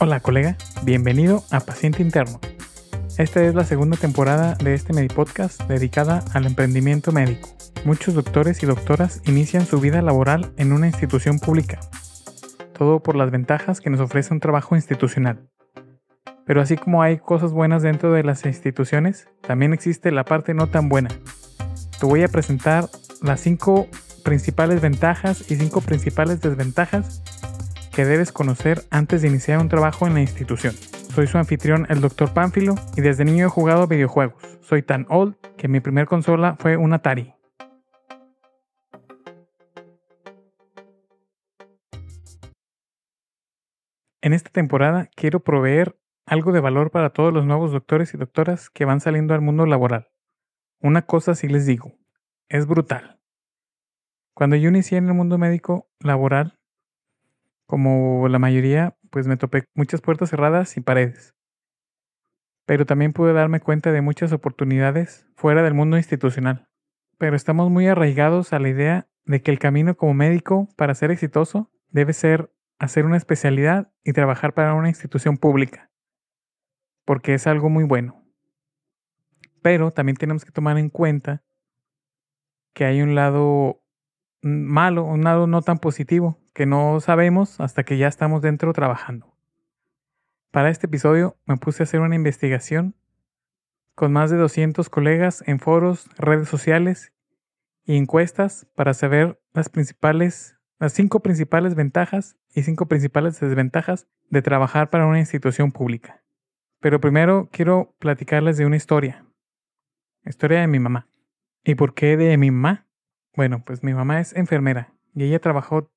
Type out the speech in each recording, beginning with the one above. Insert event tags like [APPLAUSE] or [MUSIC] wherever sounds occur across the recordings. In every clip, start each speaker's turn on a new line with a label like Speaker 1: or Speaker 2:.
Speaker 1: Hola colega, bienvenido a Paciente Interno. Esta es la segunda temporada de este Medipodcast dedicada al emprendimiento médico. Muchos doctores y doctoras inician su vida laboral en una institución pública, todo por las ventajas que nos ofrece un trabajo institucional. Pero así como hay cosas buenas dentro de las instituciones, también existe la parte no tan buena. Te voy a presentar las cinco principales ventajas y cinco principales desventajas que debes conocer antes de iniciar un trabajo en la institución. Soy su anfitrión, el Dr. Pánfilo, y desde niño he jugado videojuegos. Soy tan old que mi primer consola fue un Atari. En esta temporada quiero proveer algo de valor para todos los nuevos doctores y doctoras que van saliendo al mundo laboral. Una cosa sí les digo, es brutal. Cuando yo inicié en el mundo médico laboral, como la mayoría, pues me topé muchas puertas cerradas y paredes. Pero también pude darme cuenta de muchas oportunidades fuera del mundo institucional. Pero estamos muy arraigados a la idea de que el camino como médico para ser exitoso debe ser hacer una especialidad y trabajar para una institución pública. Porque es algo muy bueno. Pero también tenemos que tomar en cuenta que hay un lado malo, un lado no tan positivo, que no sabemos hasta que ya estamos dentro trabajando. Para este episodio me puse a hacer una investigación con más de 200 colegas en foros, redes sociales y encuestas para saber las principales, las cinco principales ventajas y cinco principales desventajas de trabajar para una institución pública. Pero primero quiero platicarles de una historia. Historia de mi mamá. ¿Y por qué de mi mamá? Bueno, pues mi mamá es enfermera y ella trabajó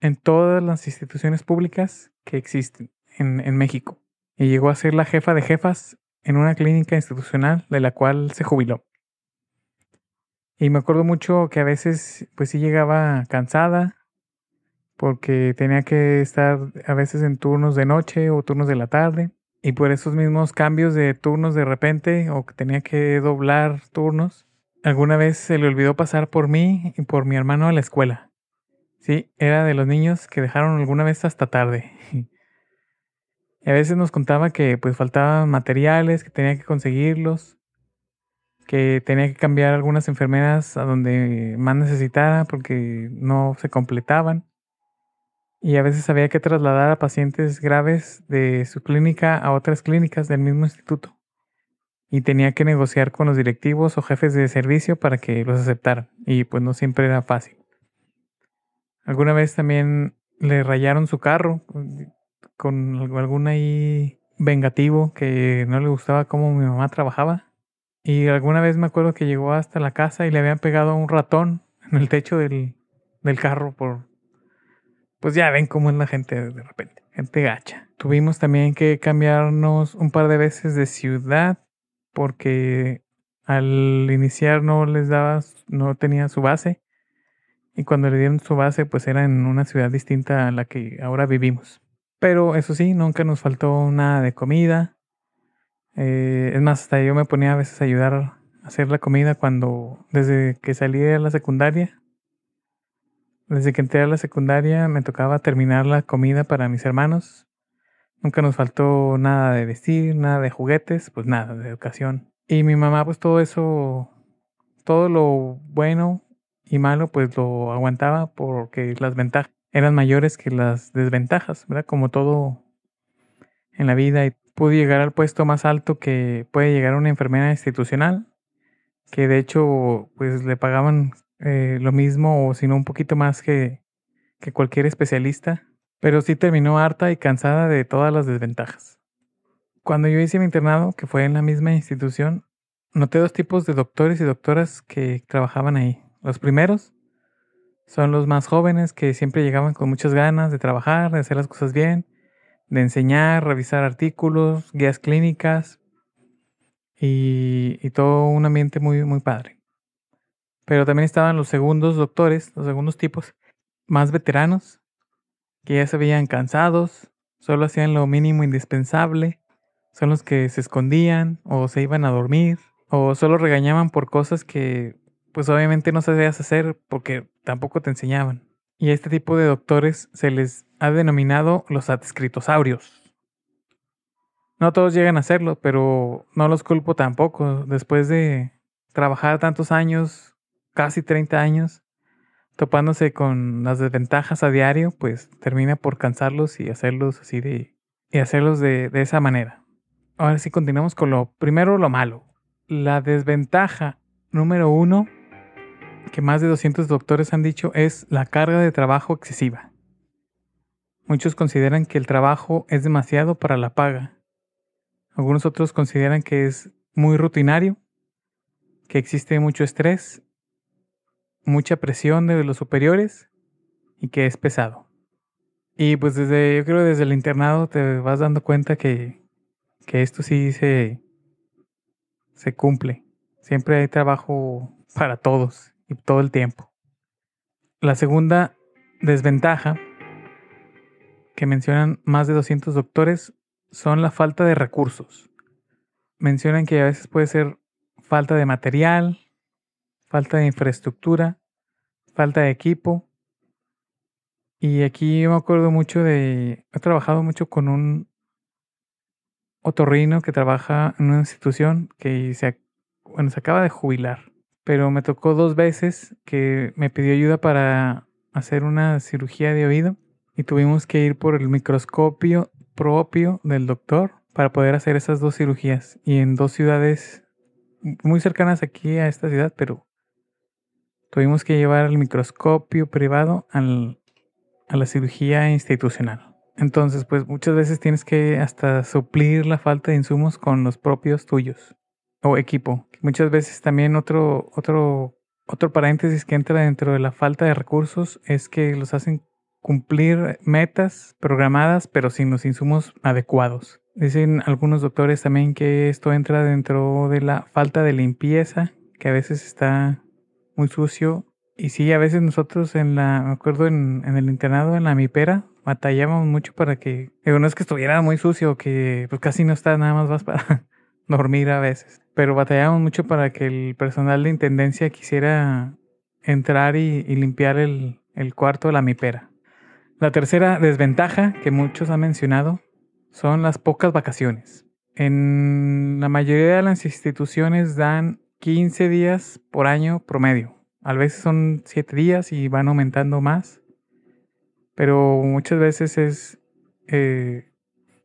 Speaker 1: en todas las instituciones públicas que existen en, México. Y llegó a ser la jefa de jefas en una clínica institucional de la cual se jubiló. Y me acuerdo mucho que a veces pues sí llegaba cansada porque tenía que estar a veces en turnos de noche o turnos de la tarde. Y por esos mismos cambios de turnos de repente o que tenía que doblar turnos, alguna vez se le olvidó pasar por mí y por mi hermano a la escuela. Sí, era de los niños que dejaron alguna vez hasta tarde. [LAUGHS] Y a veces nos contaba que pues faltaban materiales, que tenía que conseguirlos, que tenía que cambiar algunas enfermeras a donde más necesitara porque no se completaban. Y a veces había que trasladar a pacientes graves de su clínica a otras clínicas del mismo instituto. Y tenía que negociar con los directivos o jefes de servicio para que los aceptaran. Y pues no siempre era fácil. Alguna vez también le rayaron su carro con algún ahí vengativo que no le gustaba cómo mi mamá trabajaba. Y alguna vez me acuerdo que llegó hasta la casa y le habían pegado un ratón en el techo del, del carro por... Pues ya ven cómo es la gente de repente, gente gacha. Tuvimos también que cambiarnos un par de veces de ciudad porque al iniciar no les daba, no tenía su base y cuando le dieron su base pues era en una ciudad distinta a la que ahora vivimos. Pero eso sí, nunca nos faltó nada de comida. Eh, es más, hasta yo me ponía a veces a ayudar a hacer la comida cuando, desde que salí de la secundaria, desde que entré a la secundaria me tocaba terminar la comida para mis hermanos. Nunca nos faltó nada de vestir, nada de juguetes, pues nada, de educación. Y mi mamá pues todo eso, todo lo bueno y malo, pues lo aguantaba porque las ventajas eran mayores que las desventajas, ¿verdad? Como todo en la vida y pude llegar al puesto más alto que puede llegar una enfermera institucional, que de hecho pues le pagaban eh, lo mismo o sino un poquito más que, que cualquier especialista, pero sí terminó harta y cansada de todas las desventajas. Cuando yo hice mi internado, que fue en la misma institución, noté dos tipos de doctores y doctoras que trabajaban ahí. Los primeros son los más jóvenes que siempre llegaban con muchas ganas de trabajar, de hacer las cosas bien, de enseñar, revisar artículos, guías clínicas y, todo un ambiente muy, muy padre. Pero también estaban los segundos doctores, los segundos tipos, más veteranos, que ya se veían cansados, solo hacían lo mínimo indispensable, son los que se escondían o se iban a dormir o solo regañaban por cosas que pues obviamente no sabías hacer porque tampoco te enseñaban. Y a este tipo de doctores se les ha denominado los adscritosaurios. No todos llegan a hacerlo, pero no los culpo tampoco. Después de trabajar tantos años, casi 30 años, topándose con las desventajas a diario, pues termina por cansarlos y hacerlos así de... y hacerlos de, de esa manera. Ahora sí continuamos con lo primero, lo malo. La desventaja número uno que más de 200 doctores han dicho es la carga de trabajo excesiva. Muchos consideran que el trabajo es demasiado para la paga. Algunos otros consideran que es muy rutinario, que existe mucho estrés, mucha presión de los superiores y que es pesado. Y pues desde, yo creo desde el internado te vas dando cuenta que, que esto sí se, se cumple. Siempre hay trabajo para todos y todo el tiempo. La segunda desventaja que mencionan más de 200 doctores son la falta de recursos. Mencionan que a veces puede ser falta de material, falta de infraestructura, falta de equipo. Y aquí me acuerdo mucho de, he trabajado mucho con un otorrino que trabaja en una institución que se, bueno, se acaba de jubilar pero me tocó dos veces que me pidió ayuda para hacer una cirugía de oído y tuvimos que ir por el microscopio propio del doctor para poder hacer esas dos cirugías y en dos ciudades muy cercanas aquí a esta ciudad, pero tuvimos que llevar el microscopio privado a la cirugía institucional. Entonces, pues muchas veces tienes que hasta suplir la falta de insumos con los propios tuyos equipo. Muchas veces también otro, otro, otro paréntesis que entra dentro de la falta de recursos es que los hacen cumplir metas programadas pero sin los insumos adecuados. Dicen algunos doctores también que esto entra dentro de la falta de limpieza, que a veces está muy sucio. Y sí, a veces nosotros en la, me acuerdo en, el internado, en la mipera, batallábamos mucho para que, digo, no es que estuviera muy sucio, que pues casi no está nada más para dormir a veces pero batallamos mucho para que el personal de intendencia quisiera entrar y, limpiar el, el, cuarto de la mipera. La tercera desventaja que muchos han mencionado son las pocas vacaciones. En la mayoría de las instituciones dan 15 días por año promedio. A veces son 7 días y van aumentando más, pero muchas veces es eh,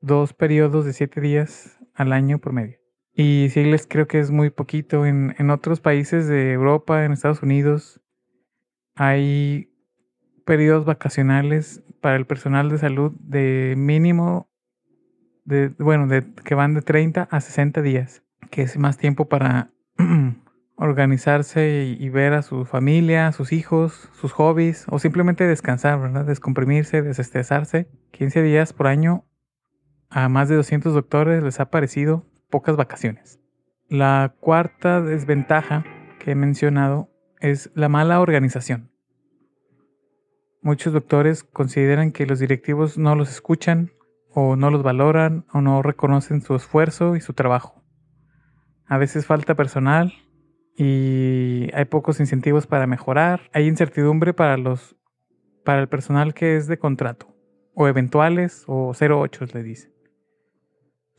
Speaker 1: dos periodos de 7 días al año promedio. Y sí les creo que es muy poquito. En, en otros países de Europa, en Estados Unidos, hay periodos vacacionales para el personal de salud de mínimo, de, bueno, de, que van de 30 a 60 días, que es más tiempo para [CLEARS THROAT] organizarse y, y, ver a su familia, a sus hijos, sus hobbies, o simplemente descansar, ¿verdad? Descomprimirse, desestresarse. 15 días por año a más de 200 doctores les ha parecido pocas vacaciones. La cuarta desventaja que he mencionado es la mala organización. Muchos doctores consideran que los directivos no los escuchan o no los valoran o no reconocen su esfuerzo y su trabajo. A veces falta personal y hay pocos incentivos para mejorar. Hay incertidumbre para los para el personal que es de contrato o eventuales o 08 le dicen.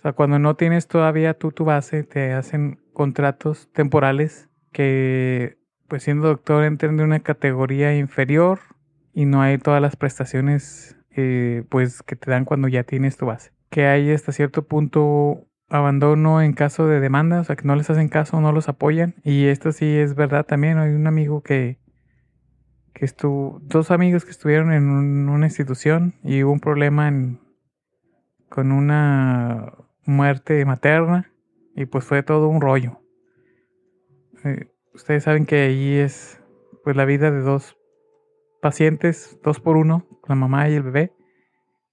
Speaker 1: O sea, cuando no tienes todavía tú tu base, te hacen contratos temporales que, pues siendo doctor, entran de una categoría inferior y no hay todas las prestaciones eh, pues que te dan cuando ya tienes tu base. Que hay hasta cierto punto abandono en caso de demanda, o sea que no les hacen caso, no los apoyan. Y esto sí es verdad también. Hay un amigo que, que estuvo, dos amigos que estuvieron en una institución y hubo un problema con una muerte materna y pues fue todo un rollo. Eh, ustedes saben que ahí es pues la vida de dos pacientes, dos por uno, la mamá y el bebé.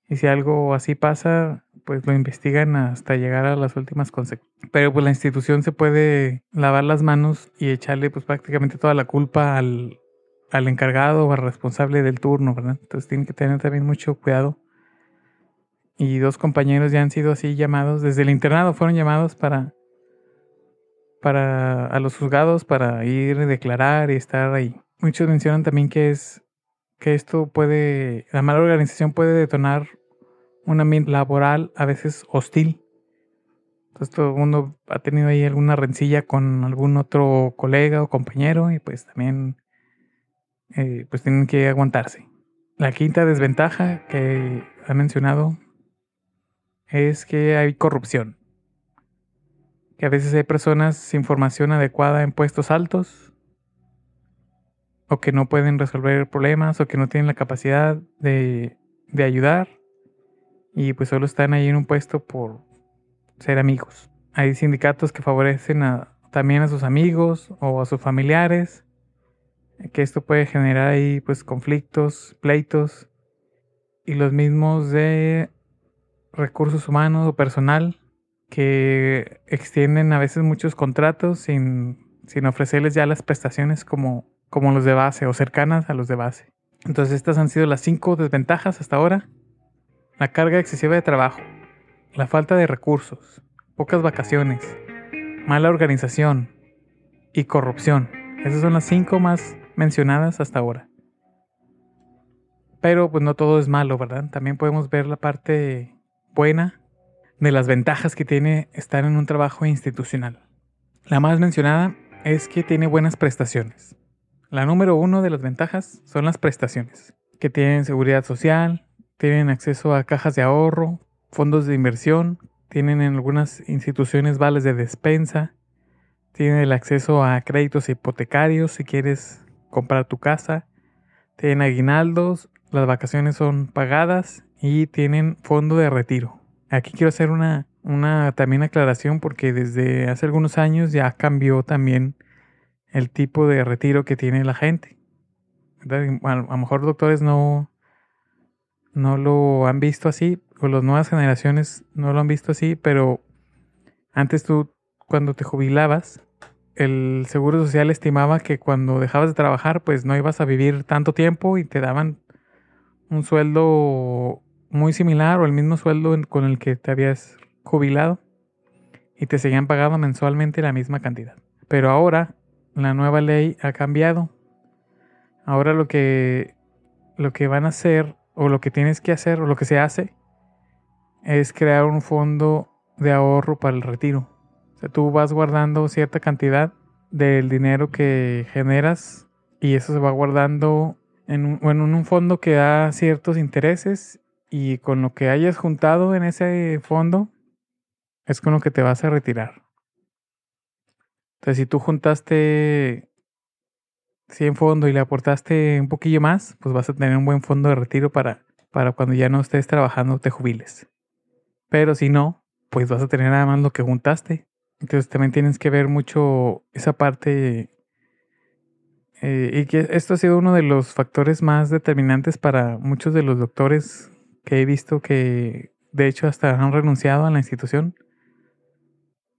Speaker 1: Y si algo así pasa, pues lo investigan hasta llegar a las últimas consecuencias. Pero pues la institución se puede lavar las manos y echarle pues prácticamente toda la culpa al, al encargado o al responsable del turno, ¿verdad? Entonces tienen que tener también mucho cuidado y dos compañeros ya han sido así llamados, desde el internado fueron llamados para, para a los juzgados para ir declarar y estar ahí. Muchos mencionan también que es que esto puede, la mala organización puede detonar un ambiente laboral a veces hostil Entonces todo el mundo ha tenido ahí alguna rencilla con algún otro colega o compañero y pues también eh, pues tienen que aguantarse. La quinta desventaja que ha mencionado es que hay corrupción. Que a veces hay personas sin formación adecuada en puestos altos o que no pueden resolver problemas o que no tienen la capacidad de, de ayudar y pues solo están ahí en un puesto por ser amigos. Hay sindicatos que favorecen también a sus amigos o a sus familiares, que esto puede generar ahí pues conflictos, pleitos y los mismos de recursos humanos o personal que extienden a veces muchos contratos sin, sin ofrecerles ya las prestaciones como, como los de base o cercanas a los de base. Entonces estas han sido las cinco desventajas hasta ahora. La carga excesiva de trabajo, la falta de recursos, pocas vacaciones, mala organización y corrupción. Esas son las cinco más mencionadas hasta ahora. Pero pues no todo es malo, ¿verdad? También podemos ver la parte buena de las ventajas que tiene estar en un trabajo institucional. La más mencionada es que tiene buenas prestaciones. La número uno de las ventajas son las prestaciones, que tienen seguridad social, tienen acceso a cajas de ahorro, fondos de inversión, tienen en algunas instituciones vales de despensa, tienen el acceso a créditos hipotecarios si quieres comprar tu casa, tienen aguinaldos, las vacaciones son pagadas y tienen fondo de retiro. Aquí quiero hacer una, una también aclaración porque desde hace algunos años ya cambió también el tipo de retiro que tiene la gente. A lo mejor doctores no, no lo han visto así, o las nuevas generaciones no lo han visto así, pero antes tú, cuando te jubilabas, el Seguro Social estimaba que cuando dejabas de trabajar, pues no ibas a vivir tanto tiempo y te daban un sueldo muy similar o el mismo sueldo con el que te habías jubilado y te seguían pagando mensualmente la misma cantidad. Pero ahora la nueva ley ha cambiado. Ahora lo que lo que van a hacer o lo que tienes que hacer o lo que se hace es crear un fondo de ahorro para el retiro. O sea, tú vas guardando cierta cantidad del dinero que generas y eso se va guardando en un, en un fondo que da ciertos intereses y con lo que hayas juntado en ese fondo es con lo que te vas a retirar. Entonces, si tú juntaste 100 fondo y le aportaste un poquillo más, pues vas a tener un buen fondo de retiro para, para cuando ya no estés trabajando te jubiles. Pero si no, pues vas a tener nada más lo que juntaste. Entonces también tienes que ver mucho esa parte. Eh, y que esto ha sido uno de los factores más determinantes para muchos de los doctores que he visto que de hecho hasta han renunciado a la institución.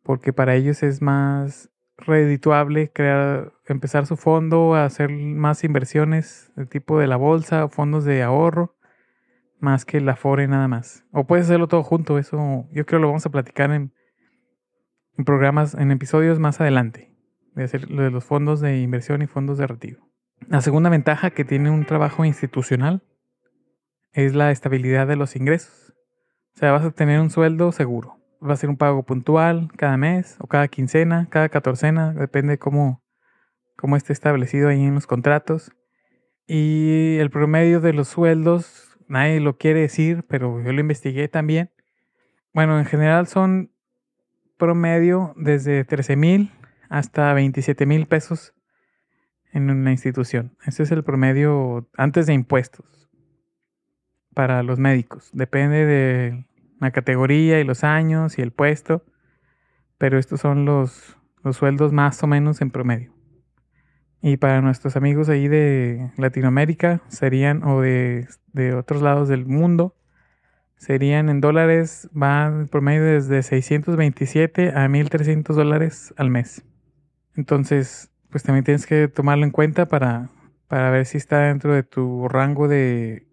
Speaker 1: Porque para ellos es más redituable crear, empezar su fondo, hacer más inversiones de tipo de la bolsa, fondos de ahorro, más que la FORE nada más. O puedes hacerlo todo junto, eso yo creo lo vamos a platicar en, en programas, en episodios más adelante, hacer lo de los fondos de inversión y fondos de retiro. La segunda ventaja que tiene un trabajo institucional es la estabilidad de los ingresos. O sea, vas a tener un sueldo seguro va a ser un pago puntual cada mes o cada quincena, cada catorcena, depende cómo, cómo esté establecido ahí en los contratos. Y el promedio de los sueldos, nadie lo quiere decir, pero yo lo investigué también. Bueno, en general son promedio desde 13 mil hasta 27 mil pesos en una institución. Ese es el promedio antes de impuestos para los médicos. Depende de la categoría y los años y el puesto, pero estos son los, los sueldos más o menos en promedio. Y para nuestros amigos ahí de Latinoamérica serían, o de, de otros lados del mundo, serían en dólares, va en promedio desde 627 a 1300 dólares al mes. Entonces, pues también tienes que tomarlo en cuenta para, para ver si está dentro de tu rango de,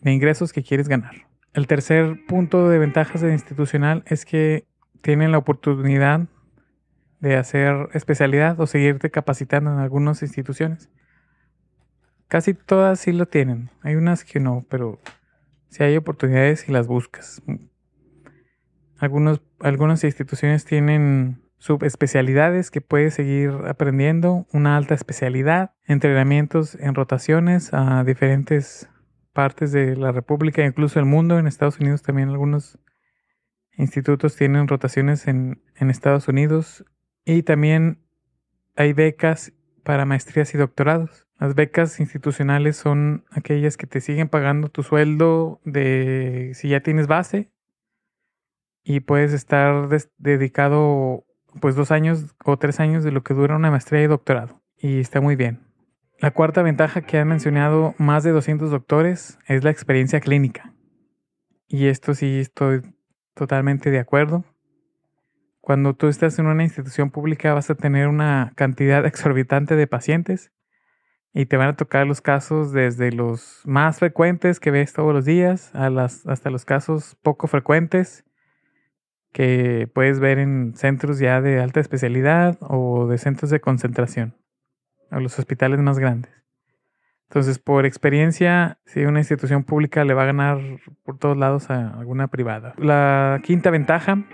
Speaker 1: de ingresos que quieres ganar. El tercer punto de ventajas de institucional es que tienen la oportunidad de hacer especialidad o seguirte capacitando en algunas instituciones. Casi todas sí lo tienen. Hay unas que no, pero si hay oportunidades y las buscas. Algunas instituciones tienen subespecialidades que puedes seguir aprendiendo, una alta especialidad, entrenamientos en rotaciones a diferentes partes de la República, incluso el mundo. En Estados Unidos también algunos institutos tienen rotaciones en, en Estados Unidos y también hay becas para maestrías y doctorados. Las becas institucionales son aquellas que te siguen pagando tu sueldo de si ya tienes base y puedes estar dedicado pues dos años o tres años de lo que dura una maestría y doctorado. Y está muy bien. La cuarta ventaja que han mencionado más de 200 doctores es la experiencia clínica. Y esto sí estoy totalmente de acuerdo. Cuando tú estás en una institución pública vas a tener una cantidad [LAUGHS] exorbitante de pacientes y te van a tocar los casos desde los más frecuentes que ves todos los días hasta los casos poco frecuentes que puedes ver en centros ya de alta especialidad o de centros de concentración o los hospitales más grandes. Entonces, por experiencia, si una institución pública le va a ganar por todos lados a alguna privada. La quinta ventaja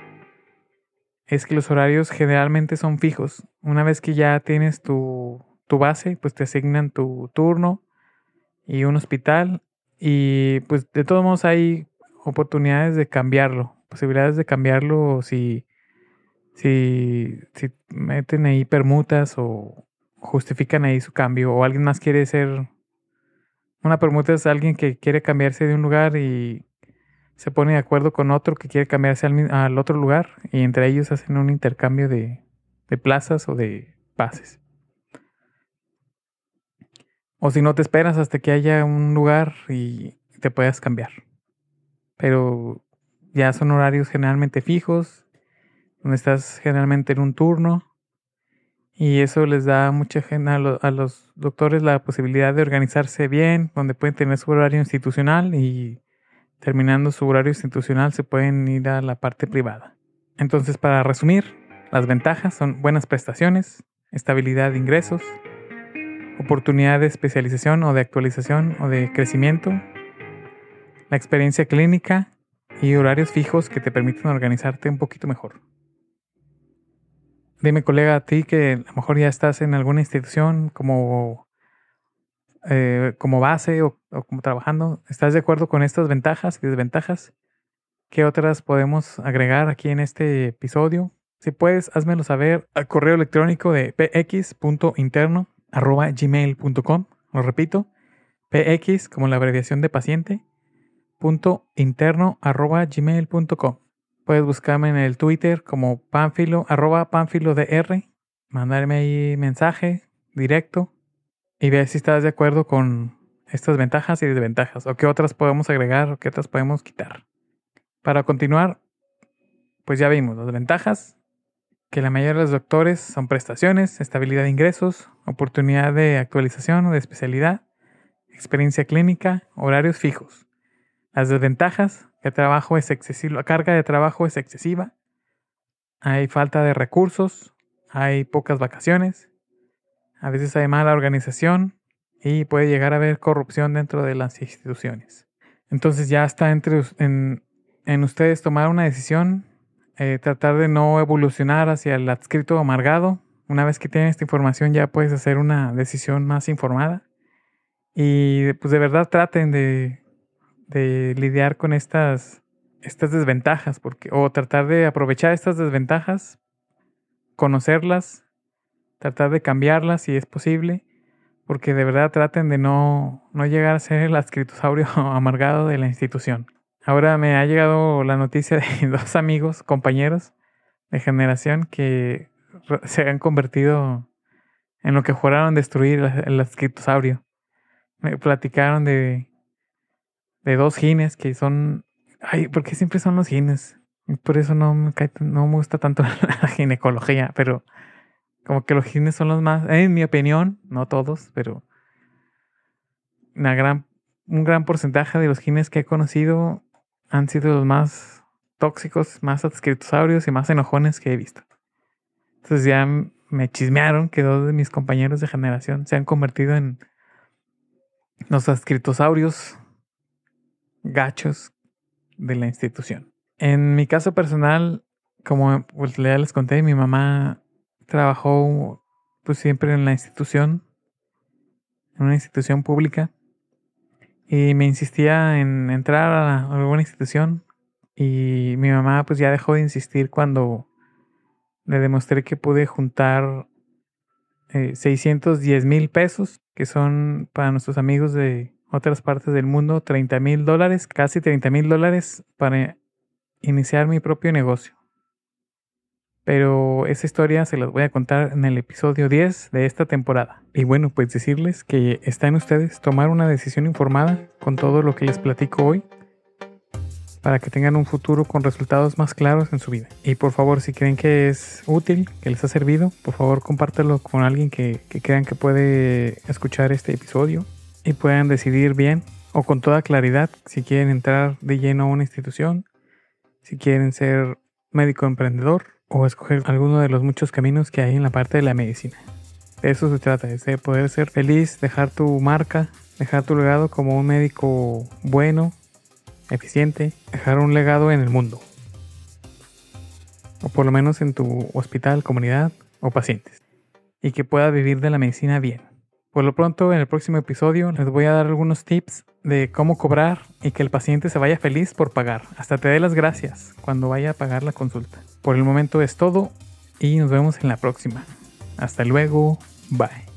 Speaker 1: es que los horarios generalmente son fijos. Una vez que ya tienes tu, tu base, pues te asignan tu turno y un hospital. Y pues de todos modos hay oportunidades de cambiarlo posibilidades de cambiarlo si, si, si meten ahí permutas o justifican ahí su cambio o alguien más quiere ser... Una permuta es alguien que quiere cambiarse de un lugar y se pone de acuerdo con otro que quiere cambiarse al, otro lugar y entre ellos hacen un intercambio de, de plazas o de pases. O si no te esperas hasta que haya un lugar y te puedas cambiar. Pero ya son horarios generalmente fijos, donde estás generalmente en un turno. Y eso les da mucha gente a, los doctores la posibilidad de organizarse bien, donde pueden tener su horario institucional y terminando su horario institucional se pueden ir a la parte privada. Entonces, para resumir, las ventajas son buenas prestaciones, estabilidad de ingresos, oportunidad de especialización o de actualización o de crecimiento, la experiencia clínica y horarios fijos que te permiten organizarte un poquito mejor. Dime, colega, a ti que a lo mejor ya estás en alguna institución como, eh, como base o, como trabajando, ¿estás de acuerdo con estas ventajas y desventajas? ¿Qué otras podemos agregar aquí en este episodio? Si puedes, házmelo saber al correo electrónico de px.interno.gmail.com. Lo repito, px como la abreviación de paciente gmail.com. Puedes buscarme en el Twitter como panfilo arroba panfilo dr, mandarme ahí mensaje directo y ver si estás de acuerdo con estas ventajas y desventajas o qué otras podemos agregar o qué otras podemos quitar. Para continuar, pues ya vimos las ventajas, que la mayoría de los doctores son prestaciones, estabilidad de ingresos, oportunidad de actualización o de especialidad, experiencia clínica, horarios fijos. Las desventajas, que trabajo es excesivo, la carga de trabajo es excesiva, hay falta de recursos, hay pocas vacaciones, a veces hay mala organización y puede llegar a haber corrupción dentro de las instituciones. Entonces ya está entre, en, ustedes tomar una decisión, eh, tratar de no evolucionar hacia el adscrito amargado. Una vez que tienen esta información ya puedes hacer una decisión más informada. Y pues de verdad traten de de lidiar con estas, estas desventajas, porque, o tratar de aprovechar estas desventajas, conocerlas, tratar de cambiarlas si es posible, porque de verdad traten de no, no llegar a ser el adscritosaurio [LAUGHS] amargado de la institución. Ahora me ha llegado la noticia de [LAUGHS] dos amigos, compañeros de generación que se han convertido en lo que juraron destruir el adscritosaurio. Me platicaron de de dos gines que son. Ay, porque siempre son los gines. por eso no me, no me gusta tanto [LAUGHS] la ginecología, pero como que los gines son los más, en mi opinión, no todos, pero una gran, un gran porcentaje de los gines que he conocido han sido los más tóxicos, más adscritosaurios y más enojones que he visto. Entonces ya me chismearon que dos de mis compañeros de generación se han convertido en los adscritosaurios gachos de la institución. En mi caso personal, como pues, ya les conté, mi mamá trabajó pues siempre en la institución, en una institución pública, y me insistía en entrar a alguna institución y mi mamá pues ya dejó de insistir cuando le demostré que pude juntar 610 eh, mil pesos, que son para nuestros amigos de otras partes del mundo 30 mil dólares, casi 30 mil dólares para iniciar mi propio negocio. Pero esa historia se las voy a contar en el episodio 10 de esta temporada. Y bueno, pues decirles que está en ustedes tomar una decisión informada con todo lo que les platico hoy para que tengan un futuro con resultados más claros en su vida. Y por favor, si creen que es útil, que les ha servido, por favor compártelo con alguien que, que crean que puede escuchar este episodio y puedan decidir bien o con toda claridad si quieren entrar de lleno a una institución, si quieren ser médico emprendedor o escoger alguno de los muchos caminos que hay en la parte de la medicina. De eso se trata, de poder ser feliz, dejar tu marca, dejar tu legado como un médico bueno, eficiente, dejar un legado en el mundo. O por lo menos en tu hospital, comunidad o pacientes. Y que pueda vivir de la medicina bien. Por lo pronto, en el próximo episodio les voy a dar algunos tips de cómo cobrar y que el paciente se vaya feliz por pagar. Hasta te dé las gracias cuando vaya a pagar la consulta. Por el momento es todo y nos vemos en la próxima. Hasta luego. Bye.